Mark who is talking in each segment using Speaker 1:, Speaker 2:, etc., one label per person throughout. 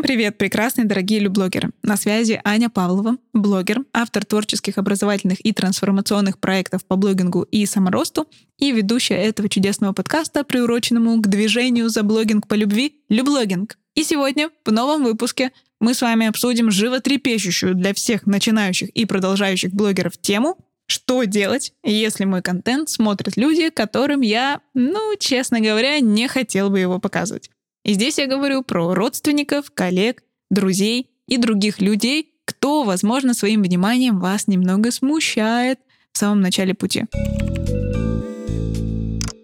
Speaker 1: Всем привет, прекрасные дорогие люблогеры! На связи Аня Павлова, блогер, автор творческих, образовательных и трансформационных проектов по блогингу и саморосту и ведущая этого чудесного подкаста, приуроченному к движению за блогинг по любви «Люблогинг». И сегодня в новом выпуске мы с вами обсудим животрепещущую для всех начинающих и продолжающих блогеров тему что делать, если мой контент смотрят люди, которым я, ну, честно говоря, не хотел бы его показывать. И здесь я говорю про родственников, коллег, друзей и других людей, кто, возможно, своим вниманием вас немного смущает в самом начале пути.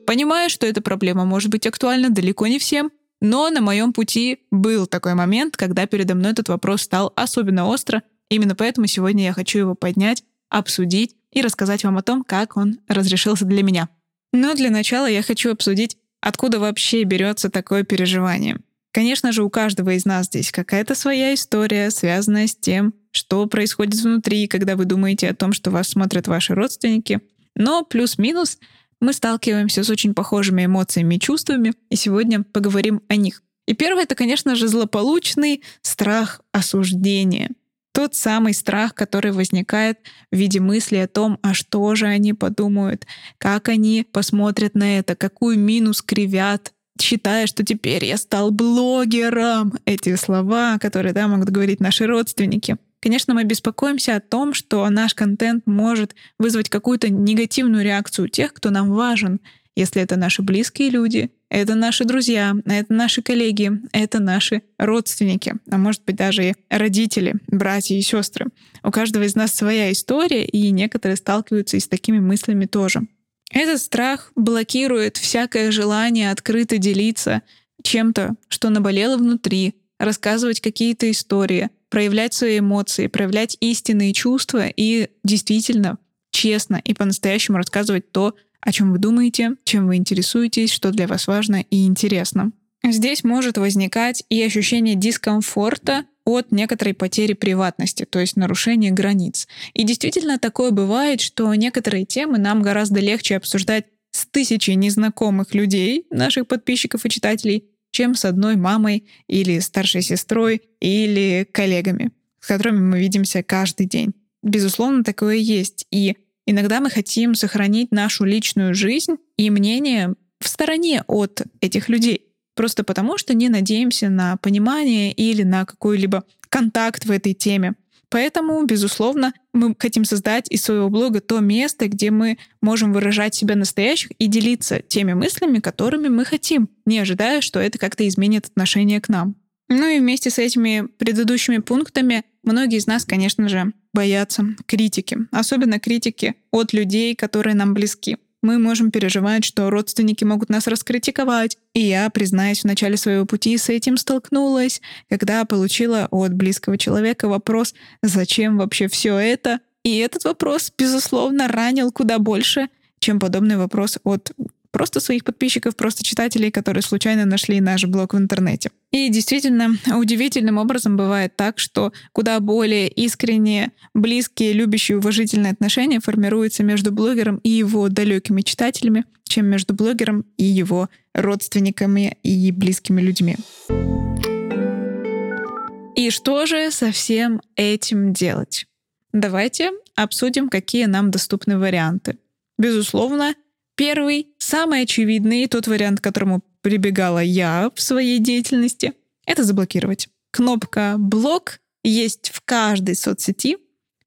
Speaker 1: Понимаю, что эта проблема может быть актуальна далеко не всем, но на моем пути был такой момент, когда передо мной этот вопрос стал особенно остро. Именно поэтому сегодня я хочу его поднять, обсудить и рассказать вам о том, как он разрешился для меня. Но для начала я хочу обсудить Откуда вообще берется такое переживание? Конечно же, у каждого из нас здесь какая-то своя история, связанная с тем, что происходит внутри, когда вы думаете о том, что вас смотрят ваши родственники. Но плюс-минус мы сталкиваемся с очень похожими эмоциями и чувствами, и сегодня поговорим о них. И первое — это, конечно же, злополучный страх осуждения. Тот самый страх, который возникает в виде мысли о том, а что же они подумают, как они посмотрят на это, какую минус кривят, считая, что теперь я стал блогером. Эти слова, которые да, могут говорить наши родственники. Конечно, мы беспокоимся о том, что наш контент может вызвать какую-то негативную реакцию у тех, кто нам важен, если это наши близкие люди, это наши друзья, это наши коллеги, это наши родственники, а может быть даже и родители, братья и сестры. У каждого из нас своя история, и некоторые сталкиваются и с такими мыслями тоже. Этот страх блокирует всякое желание открыто делиться чем-то, что наболело внутри, рассказывать какие-то истории, проявлять свои эмоции, проявлять истинные чувства и действительно честно и по-настоящему рассказывать то, о чем вы думаете, чем вы интересуетесь, что для вас важно и интересно. Здесь может возникать и ощущение дискомфорта от некоторой потери приватности, то есть нарушения границ. И действительно такое бывает, что некоторые темы нам гораздо легче обсуждать с тысячей незнакомых людей, наших подписчиков и читателей, чем с одной мамой или старшей сестрой или коллегами, с которыми мы видимся каждый день. Безусловно, такое есть. И Иногда мы хотим сохранить нашу личную жизнь и мнение в стороне от этих людей. Просто потому, что не надеемся на понимание или на какой-либо контакт в этой теме. Поэтому, безусловно, мы хотим создать из своего блога то место, где мы можем выражать себя настоящих и делиться теми мыслями, которыми мы хотим, не ожидая, что это как-то изменит отношение к нам. Ну и вместе с этими предыдущими пунктами многие из нас, конечно же, боятся критики, особенно критики от людей, которые нам близки. Мы можем переживать, что родственники могут нас раскритиковать. И я, признаюсь, в начале своего пути с этим столкнулась, когда получила от близкого человека вопрос, зачем вообще все это? И этот вопрос, безусловно, ранил куда больше, чем подобный вопрос от просто своих подписчиков, просто читателей, которые случайно нашли наш блог в интернете. И действительно, удивительным образом бывает так, что куда более искренние, близкие, любящие, уважительные отношения формируются между блогером и его далекими читателями, чем между блогером и его родственниками и близкими людьми. И что же со всем этим делать? Давайте обсудим, какие нам доступны варианты. Безусловно, Первый, самый очевидный, тот вариант, к которому прибегала я в своей деятельности, это заблокировать. Кнопка «Блок» есть в каждой соцсети.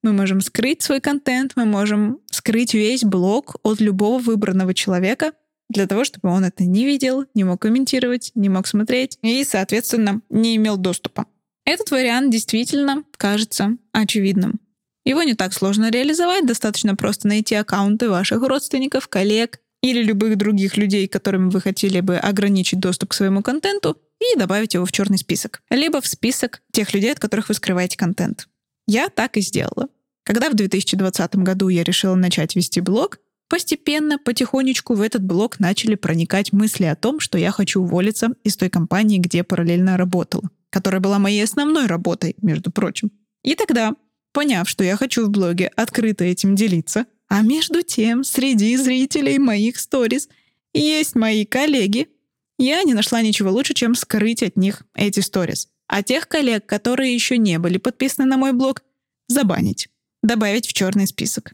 Speaker 1: Мы можем скрыть свой контент, мы можем скрыть весь блог от любого выбранного человека для того, чтобы он это не видел, не мог комментировать, не мог смотреть и, соответственно, не имел доступа. Этот вариант действительно кажется очевидным. Его не так сложно реализовать, достаточно просто найти аккаунты ваших родственников, коллег или любых других людей, которым вы хотели бы ограничить доступ к своему контенту, и добавить его в черный список. Либо в список тех людей, от которых вы скрываете контент. Я так и сделала. Когда в 2020 году я решила начать вести блог, постепенно, потихонечку в этот блог начали проникать мысли о том, что я хочу уволиться из той компании, где параллельно работала, которая была моей основной работой, между прочим. И тогда Поняв, что я хочу в блоге открыто этим делиться, а между тем среди зрителей моих сторис есть мои коллеги, я не нашла ничего лучше, чем скрыть от них эти сторис. а тех коллег, которые еще не были подписаны на мой блог, забанить, добавить в черный список.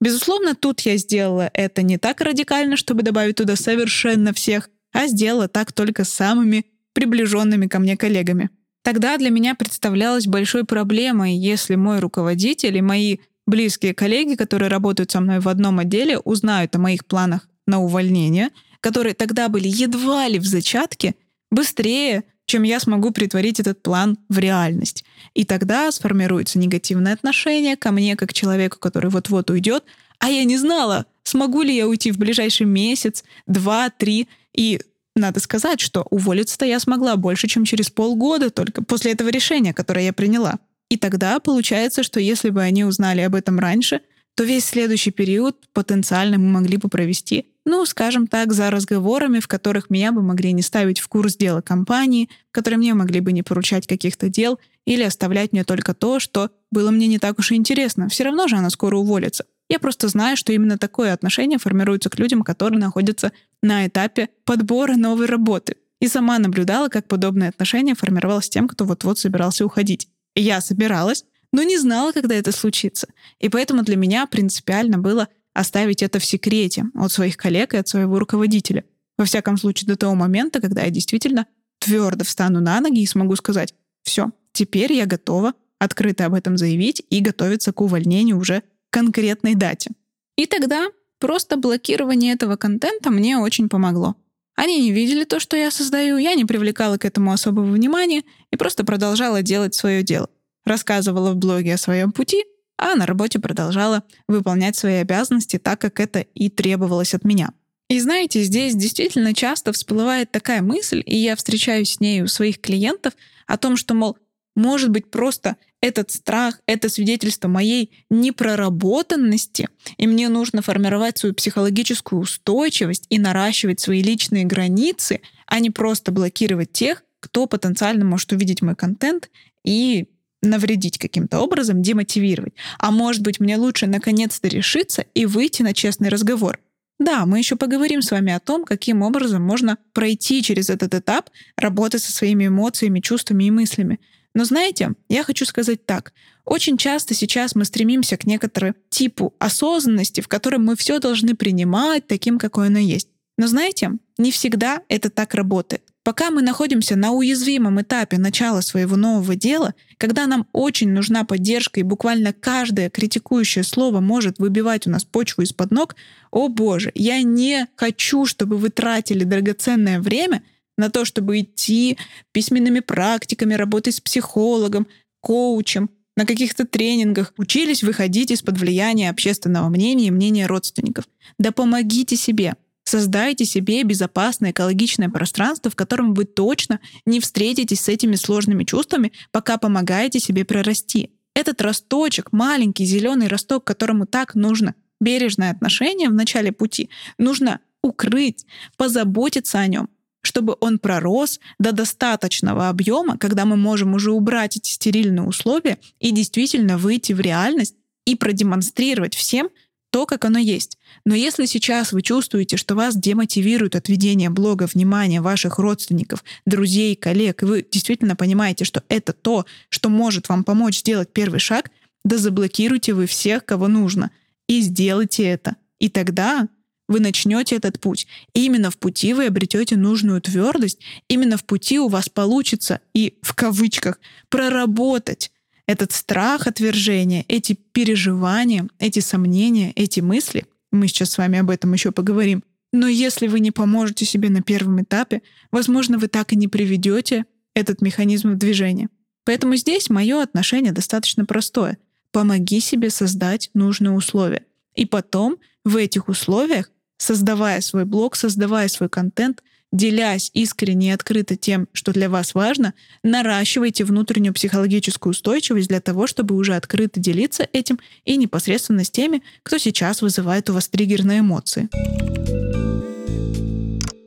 Speaker 1: Безусловно, тут я сделала это не так радикально, чтобы добавить туда совершенно всех, а сделала так только с самыми приближенными ко мне коллегами. Тогда для меня представлялось большой проблемой, если мой руководитель и мои близкие коллеги, которые работают со мной в одном отделе, узнают о моих планах на увольнение, которые тогда были едва ли в зачатке, быстрее, чем я смогу притворить этот план в реальность. И тогда сформируется негативное отношение ко мне как человеку, который вот-вот уйдет, а я не знала, смогу ли я уйти в ближайший месяц, два, три. И надо сказать, что уволиться-то я смогла больше, чем через полгода только после этого решения, которое я приняла. И тогда получается, что если бы они узнали об этом раньше, то весь следующий период потенциально мы могли бы провести, ну, скажем так, за разговорами, в которых меня бы могли не ставить в курс дела компании, в которые мне могли бы не поручать каких-то дел или оставлять мне только то, что было мне не так уж и интересно. Все равно же она скоро уволится. Я просто знаю, что именно такое отношение формируется к людям, которые находятся на этапе подбора новой работы. И сама наблюдала, как подобное отношение формировалось тем, кто вот-вот собирался уходить. Я собиралась, но не знала, когда это случится. И поэтому для меня принципиально было оставить это в секрете от своих коллег и от своего руководителя. Во всяком случае, до того момента, когда я действительно твердо встану на ноги и смогу сказать, все, теперь я готова открыто об этом заявить и готовиться к увольнению уже конкретной дате. И тогда просто блокирование этого контента мне очень помогло. Они не видели то, что я создаю, я не привлекала к этому особого внимания и просто продолжала делать свое дело рассказывала в блоге о своем пути, а на работе продолжала выполнять свои обязанности так, как это и требовалось от меня. И знаете, здесь действительно часто всплывает такая мысль, и я встречаюсь с ней у своих клиентов, о том, что, мол, может быть, просто этот страх, это свидетельство моей непроработанности, и мне нужно формировать свою психологическую устойчивость и наращивать свои личные границы, а не просто блокировать тех, кто потенциально может увидеть мой контент и навредить каким-то образом, демотивировать. А может быть, мне лучше наконец-то решиться и выйти на честный разговор. Да, мы еще поговорим с вами о том, каким образом можно пройти через этот этап работы со своими эмоциями, чувствами и мыслями. Но знаете, я хочу сказать так. Очень часто сейчас мы стремимся к некоторому типу осознанности, в котором мы все должны принимать таким, какой оно есть. Но знаете, не всегда это так работает. Пока мы находимся на уязвимом этапе начала своего нового дела, когда нам очень нужна поддержка и буквально каждое критикующее слово может выбивать у нас почву из-под ног, о боже, я не хочу, чтобы вы тратили драгоценное время на то, чтобы идти письменными практиками, работать с психологом, коучем, на каких-то тренингах, учились выходить из-под влияния общественного мнения и мнения родственников. Да помогите себе. Создайте себе безопасное экологичное пространство, в котором вы точно не встретитесь с этими сложными чувствами, пока помогаете себе прорасти. Этот росточек, маленький зеленый росток, которому так нужно бережное отношение в начале пути, нужно укрыть, позаботиться о нем, чтобы он пророс до достаточного объема, когда мы можем уже убрать эти стерильные условия и действительно выйти в реальность и продемонстрировать всем, то, как оно есть. Но если сейчас вы чувствуете, что вас демотивирует от ведения блога внимания ваших родственников, друзей, коллег, и вы действительно понимаете, что это то, что может вам помочь сделать первый шаг, да заблокируйте вы всех, кого нужно, и сделайте это. И тогда вы начнете этот путь. И именно в пути вы обретете нужную твердость, именно в пути у вас получится и в кавычках проработать этот страх отвержения, эти переживания, эти сомнения, эти мысли, мы сейчас с вами об этом еще поговорим, но если вы не поможете себе на первом этапе, возможно, вы так и не приведете этот механизм в движение. Поэтому здесь мое отношение достаточно простое. Помоги себе создать нужные условия. И потом в этих условиях, создавая свой блог, создавая свой контент, делясь искренне и открыто тем, что для вас важно, наращивайте внутреннюю психологическую устойчивость для того, чтобы уже открыто делиться этим и непосредственно с теми, кто сейчас вызывает у вас триггерные эмоции.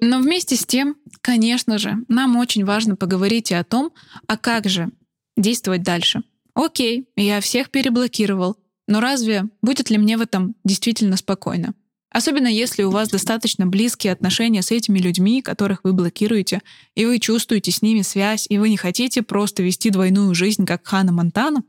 Speaker 1: Но вместе с тем, конечно же, нам очень важно поговорить и о том, а как же действовать дальше. Окей, я всех переблокировал, но разве будет ли мне в этом действительно спокойно? Особенно если у вас достаточно близкие отношения с этими людьми, которых вы блокируете, и вы чувствуете с ними связь, и вы не хотите просто вести двойную жизнь, как Хана Монтана,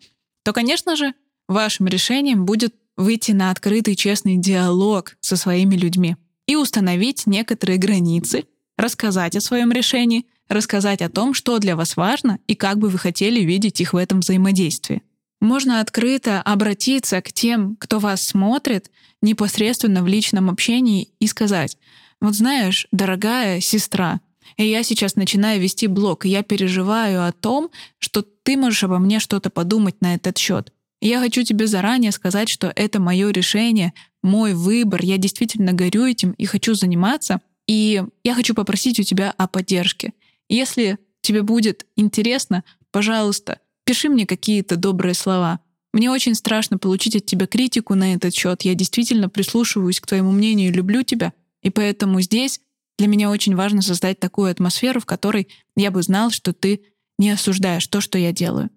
Speaker 1: то, конечно же, вашим решением будет выйти на открытый честный диалог со своими людьми и установить некоторые границы, рассказать о своем решении, рассказать о том, что для вас важно и как бы вы хотели видеть их в этом взаимодействии. Можно открыто обратиться к тем, кто вас смотрит, непосредственно в личном общении и сказать, вот знаешь, дорогая сестра, и я сейчас начинаю вести блог, и я переживаю о том, что ты можешь обо мне что-то подумать на этот счет. Я хочу тебе заранее сказать, что это мое решение, мой выбор, я действительно горю этим и хочу заниматься, и я хочу попросить у тебя о поддержке. Если тебе будет интересно, пожалуйста, пиши мне какие-то добрые слова. Мне очень страшно получить от тебя критику на этот счет. Я действительно прислушиваюсь к твоему мнению, люблю тебя. И поэтому здесь для меня очень важно создать такую атмосферу, в которой я бы знал, что ты не осуждаешь то, что я делаю.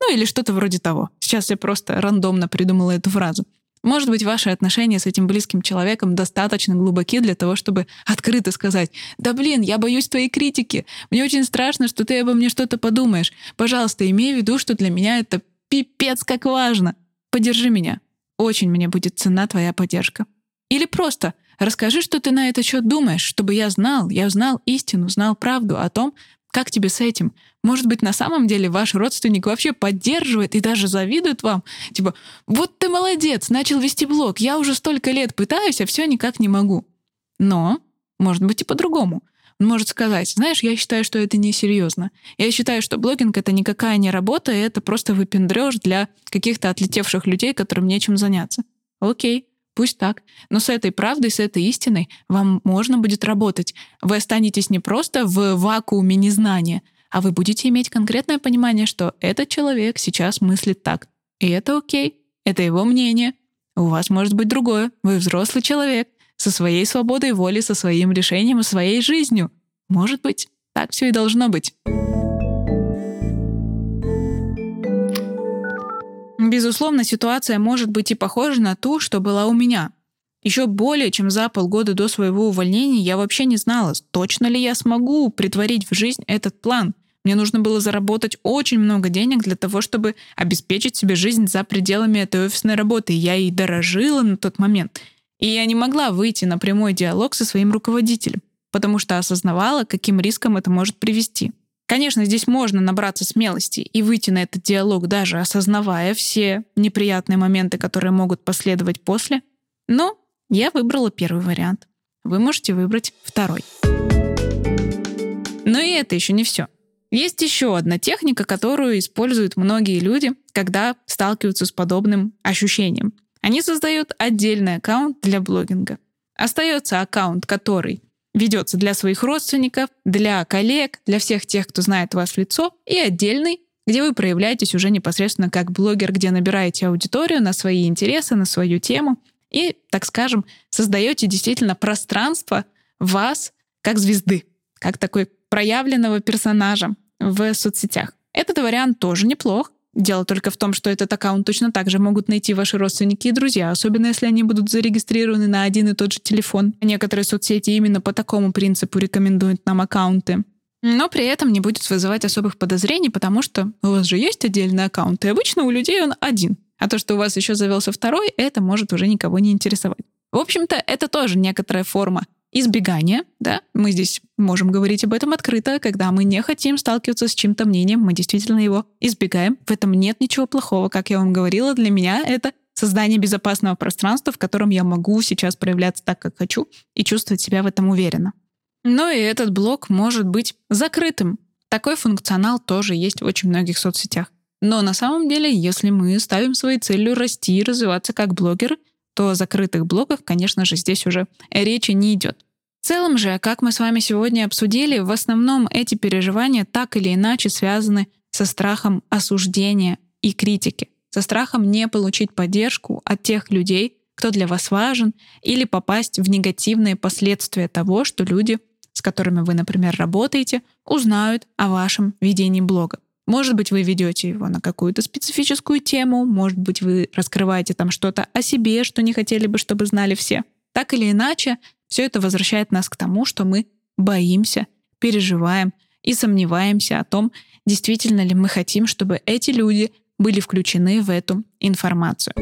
Speaker 1: Ну или что-то вроде того. Сейчас я просто рандомно придумала эту фразу. Может быть, ваши отношения с этим близким человеком достаточно глубоки для того, чтобы открыто сказать, да блин, я боюсь твоей критики, мне очень страшно, что ты обо мне что-то подумаешь. Пожалуйста, имей в виду, что для меня это пипец как важно. Поддержи меня. Очень мне будет цена твоя поддержка. Или просто расскажи, что ты на этот счет думаешь, чтобы я знал, я узнал истину, знал правду о том, как тебе с этим? Может быть, на самом деле ваш родственник вообще поддерживает и даже завидует вам? Типа, вот ты молодец, начал вести блог, я уже столько лет пытаюсь, а все никак не могу. Но, может быть, и по-другому. Он может сказать, знаешь, я считаю, что это несерьезно. Я считаю, что блогинг — это никакая не работа, это просто выпендрёж для каких-то отлетевших людей, которым нечем заняться. Окей, Пусть так. Но с этой правдой, с этой истиной вам можно будет работать. Вы останетесь не просто в вакууме незнания, а вы будете иметь конкретное понимание, что этот человек сейчас мыслит так. И это окей. Это его мнение. У вас может быть другое. Вы взрослый человек со своей свободой воли, со своим решением и своей жизнью. Может быть, так все и должно быть. Безусловно, ситуация может быть и похожа на ту, что была у меня. Еще более чем за полгода до своего увольнения я вообще не знала, точно ли я смогу притворить в жизнь этот план. Мне нужно было заработать очень много денег для того, чтобы обеспечить себе жизнь за пределами этой офисной работы. Я ей дорожила на тот момент. И я не могла выйти на прямой диалог со своим руководителем, потому что осознавала, каким риском это может привести. Конечно, здесь можно набраться смелости и выйти на этот диалог, даже осознавая все неприятные моменты, которые могут последовать после. Но я выбрала первый вариант. Вы можете выбрать второй. Но и это еще не все. Есть еще одна техника, которую используют многие люди, когда сталкиваются с подобным ощущением. Они создают отдельный аккаунт для блогинга. Остается аккаунт, который ведется для своих родственников, для коллег, для всех тех, кто знает вас в лицо, и отдельный, где вы проявляетесь уже непосредственно как блогер, где набираете аудиторию на свои интересы, на свою тему и, так скажем, создаете действительно пространство вас как звезды, как такой проявленного персонажа в соцсетях. Этот вариант тоже неплох. Дело только в том, что этот аккаунт точно так же могут найти ваши родственники и друзья, особенно если они будут зарегистрированы на один и тот же телефон. Некоторые соцсети именно по такому принципу рекомендуют нам аккаунты. Но при этом не будет вызывать особых подозрений, потому что у вас же есть отдельный аккаунт, и обычно у людей он один. А то, что у вас еще завелся второй, это может уже никого не интересовать. В общем-то, это тоже некоторая форма избегание, да, мы здесь можем говорить об этом открыто, когда мы не хотим сталкиваться с чьим-то мнением, мы действительно его избегаем. В этом нет ничего плохого, как я вам говорила, для меня это создание безопасного пространства, в котором я могу сейчас проявляться так, как хочу, и чувствовать себя в этом уверенно. Но и этот блок может быть закрытым. Такой функционал тоже есть в очень многих соцсетях. Но на самом деле, если мы ставим своей целью расти и развиваться как блогеры, то о закрытых блогах, конечно же, здесь уже речи не идет. В целом же, как мы с вами сегодня обсудили, в основном эти переживания так или иначе связаны со страхом осуждения и критики, со страхом не получить поддержку от тех людей, кто для вас важен, или попасть в негативные последствия того, что люди, с которыми вы, например, работаете, узнают о вашем ведении блога. Может быть, вы ведете его на какую-то специфическую тему, может быть, вы раскрываете там что-то о себе, что не хотели бы, чтобы знали все. Так или иначе, все это возвращает нас к тому, что мы боимся, переживаем и сомневаемся о том, действительно ли мы хотим, чтобы эти люди были включены в эту информацию.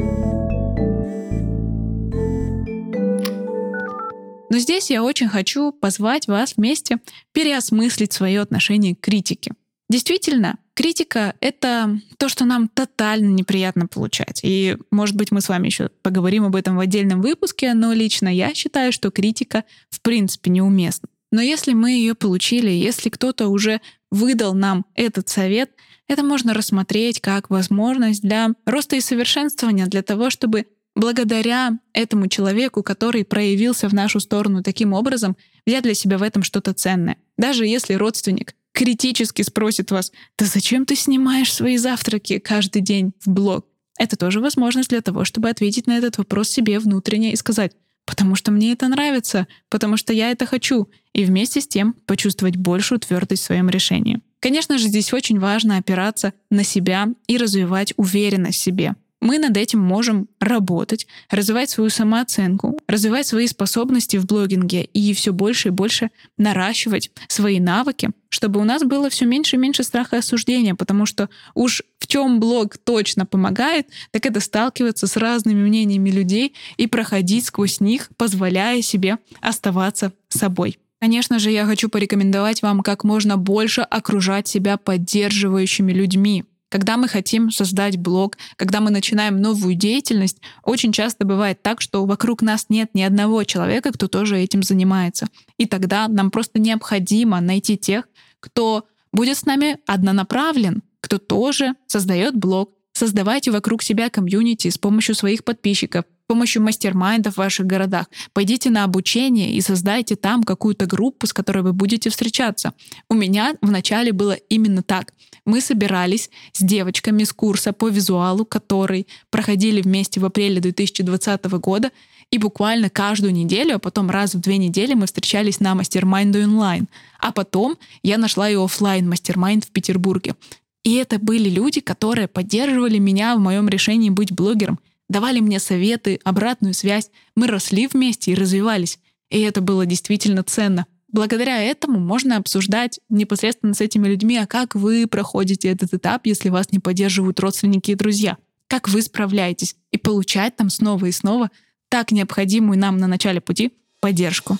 Speaker 1: Но здесь я очень хочу позвать вас вместе переосмыслить свое отношение к критике. Действительно, критика — это то, что нам тотально неприятно получать. И, может быть, мы с вами еще поговорим об этом в отдельном выпуске, но лично я считаю, что критика в принципе неуместна. Но если мы ее получили, если кто-то уже выдал нам этот совет, это можно рассмотреть как возможность для роста и совершенствования, для того, чтобы благодаря этому человеку, который проявился в нашу сторону таким образом, взять для себя в этом что-то ценное. Даже если родственник критически спросит вас, да зачем ты снимаешь свои завтраки каждый день в блог? Это тоже возможность для того, чтобы ответить на этот вопрос себе внутренне и сказать, потому что мне это нравится, потому что я это хочу, и вместе с тем почувствовать большую твердость в своем решении. Конечно же, здесь очень важно опираться на себя и развивать уверенность в себе. Мы над этим можем работать, развивать свою самооценку, развивать свои способности в блогинге и все больше и больше наращивать свои навыки, чтобы у нас было все меньше и меньше страха и осуждения, потому что уж в чем блог точно помогает, так это сталкиваться с разными мнениями людей и проходить сквозь них, позволяя себе оставаться собой. Конечно же, я хочу порекомендовать вам как можно больше окружать себя поддерживающими людьми, когда мы хотим создать блог, когда мы начинаем новую деятельность, очень часто бывает так, что вокруг нас нет ни одного человека, кто тоже этим занимается. И тогда нам просто необходимо найти тех, кто будет с нами однонаправлен, кто тоже создает блог. Создавайте вокруг себя комьюнити с помощью своих подписчиков, помощью мастер-майндов в ваших городах. Пойдите на обучение и создайте там какую-то группу, с которой вы будете встречаться. У меня вначале было именно так мы собирались с девочками с курса по визуалу, который проходили вместе в апреле 2020 года, и буквально каждую неделю, а потом раз в две недели мы встречались на мастер-майнду онлайн. А потом я нашла и офлайн мастер-майнд в Петербурге. И это были люди, которые поддерживали меня в моем решении быть блогером, давали мне советы, обратную связь. Мы росли вместе и развивались. И это было действительно ценно. Благодаря этому можно обсуждать непосредственно с этими людьми, а как вы проходите этот этап, если вас не поддерживают родственники и друзья, как вы справляетесь, и получать там снова и снова так необходимую нам на начале пути поддержку.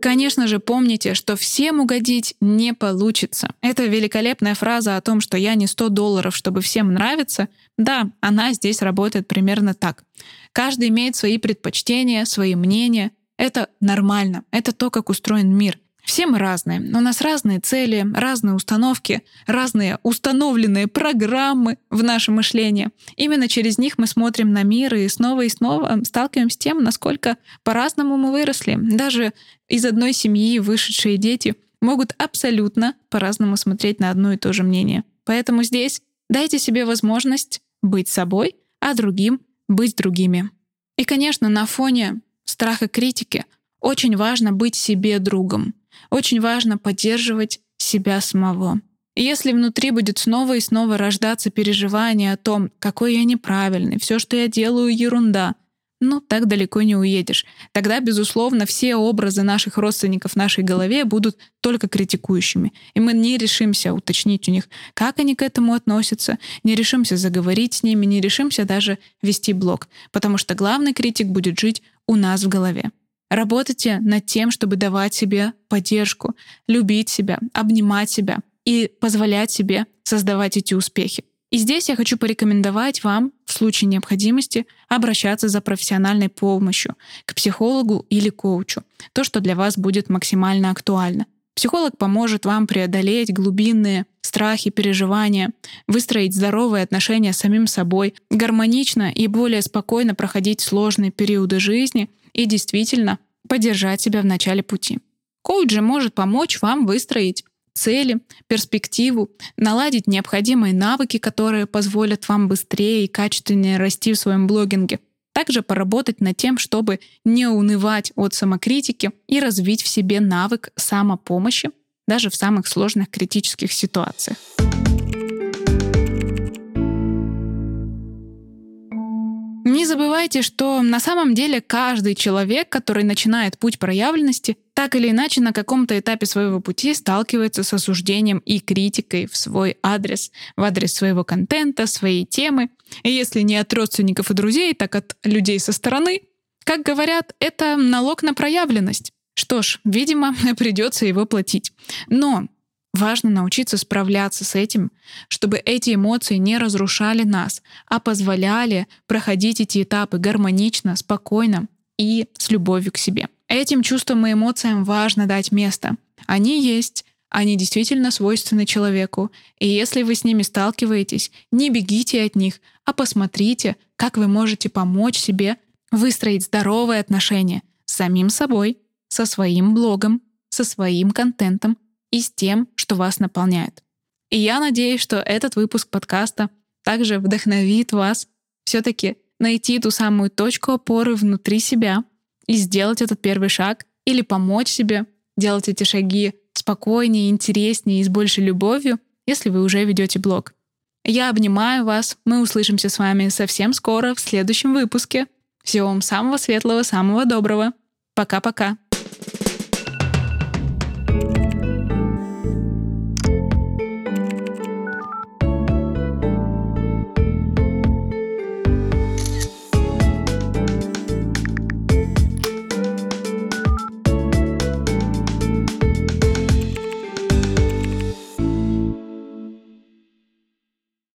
Speaker 1: Конечно же, помните, что всем угодить не получится. Это великолепная фраза о том, что я не 100 долларов, чтобы всем нравиться. Да, она здесь работает примерно так. Каждый имеет свои предпочтения, свои мнения, это нормально. Это то, как устроен мир. Все мы разные. У нас разные цели, разные установки, разные установленные программы в нашем мышлении. Именно через них мы смотрим на мир и снова и снова сталкиваемся с тем, насколько по-разному мы выросли. Даже из одной семьи вышедшие дети могут абсолютно по-разному смотреть на одно и то же мнение. Поэтому здесь дайте себе возможность быть собой, а другим быть другими. И, конечно, на фоне страха критики, очень важно быть себе другом. Очень важно поддерживать себя самого. И если внутри будет снова и снова рождаться переживание о том, какой я неправильный, все, что я делаю, ерунда, ну, так далеко не уедешь. Тогда, безусловно, все образы наших родственников в нашей голове будут только критикующими. И мы не решимся уточнить у них, как они к этому относятся, не решимся заговорить с ними, не решимся даже вести блог. Потому что главный критик будет жить у нас в голове. Работайте над тем, чтобы давать себе поддержку, любить себя, обнимать себя и позволять себе создавать эти успехи. И здесь я хочу порекомендовать вам в случае необходимости обращаться за профессиональной помощью к психологу или коучу. То, что для вас будет максимально актуально. Психолог поможет вам преодолеть глубинные страхи, переживания, выстроить здоровые отношения с самим собой, гармонично и более спокойно проходить сложные периоды жизни и действительно поддержать себя в начале пути. Коуч же может помочь вам выстроить цели, перспективу, наладить необходимые навыки, которые позволят вам быстрее и качественнее расти в своем блогинге. Также поработать над тем, чтобы не унывать от самокритики и развить в себе навык самопомощи даже в самых сложных критических ситуациях. Забывайте, что на самом деле каждый человек, который начинает путь проявленности, так или иначе на каком-то этапе своего пути сталкивается с осуждением и критикой в свой адрес, в адрес своего контента, своей темы. И если не от родственников и друзей, так от людей со стороны. Как говорят, это налог на проявленность. Что ж, видимо, придется его платить. Но Важно научиться справляться с этим, чтобы эти эмоции не разрушали нас, а позволяли проходить эти этапы гармонично, спокойно и с любовью к себе. Этим чувствам и эмоциям важно дать место. Они есть, они действительно свойственны человеку, и если вы с ними сталкиваетесь, не бегите от них, а посмотрите, как вы можете помочь себе выстроить здоровые отношения с самим собой, со своим блогом, со своим контентом и с тем, что вас наполняет. И я надеюсь, что этот выпуск подкаста также вдохновит вас все-таки найти ту самую точку опоры внутри себя и сделать этот первый шаг или помочь себе делать эти шаги спокойнее, интереснее и с большей любовью, если вы уже ведете блог. Я обнимаю вас. Мы услышимся с вами совсем скоро в следующем выпуске. Всего вам самого светлого, самого доброго. Пока-пока.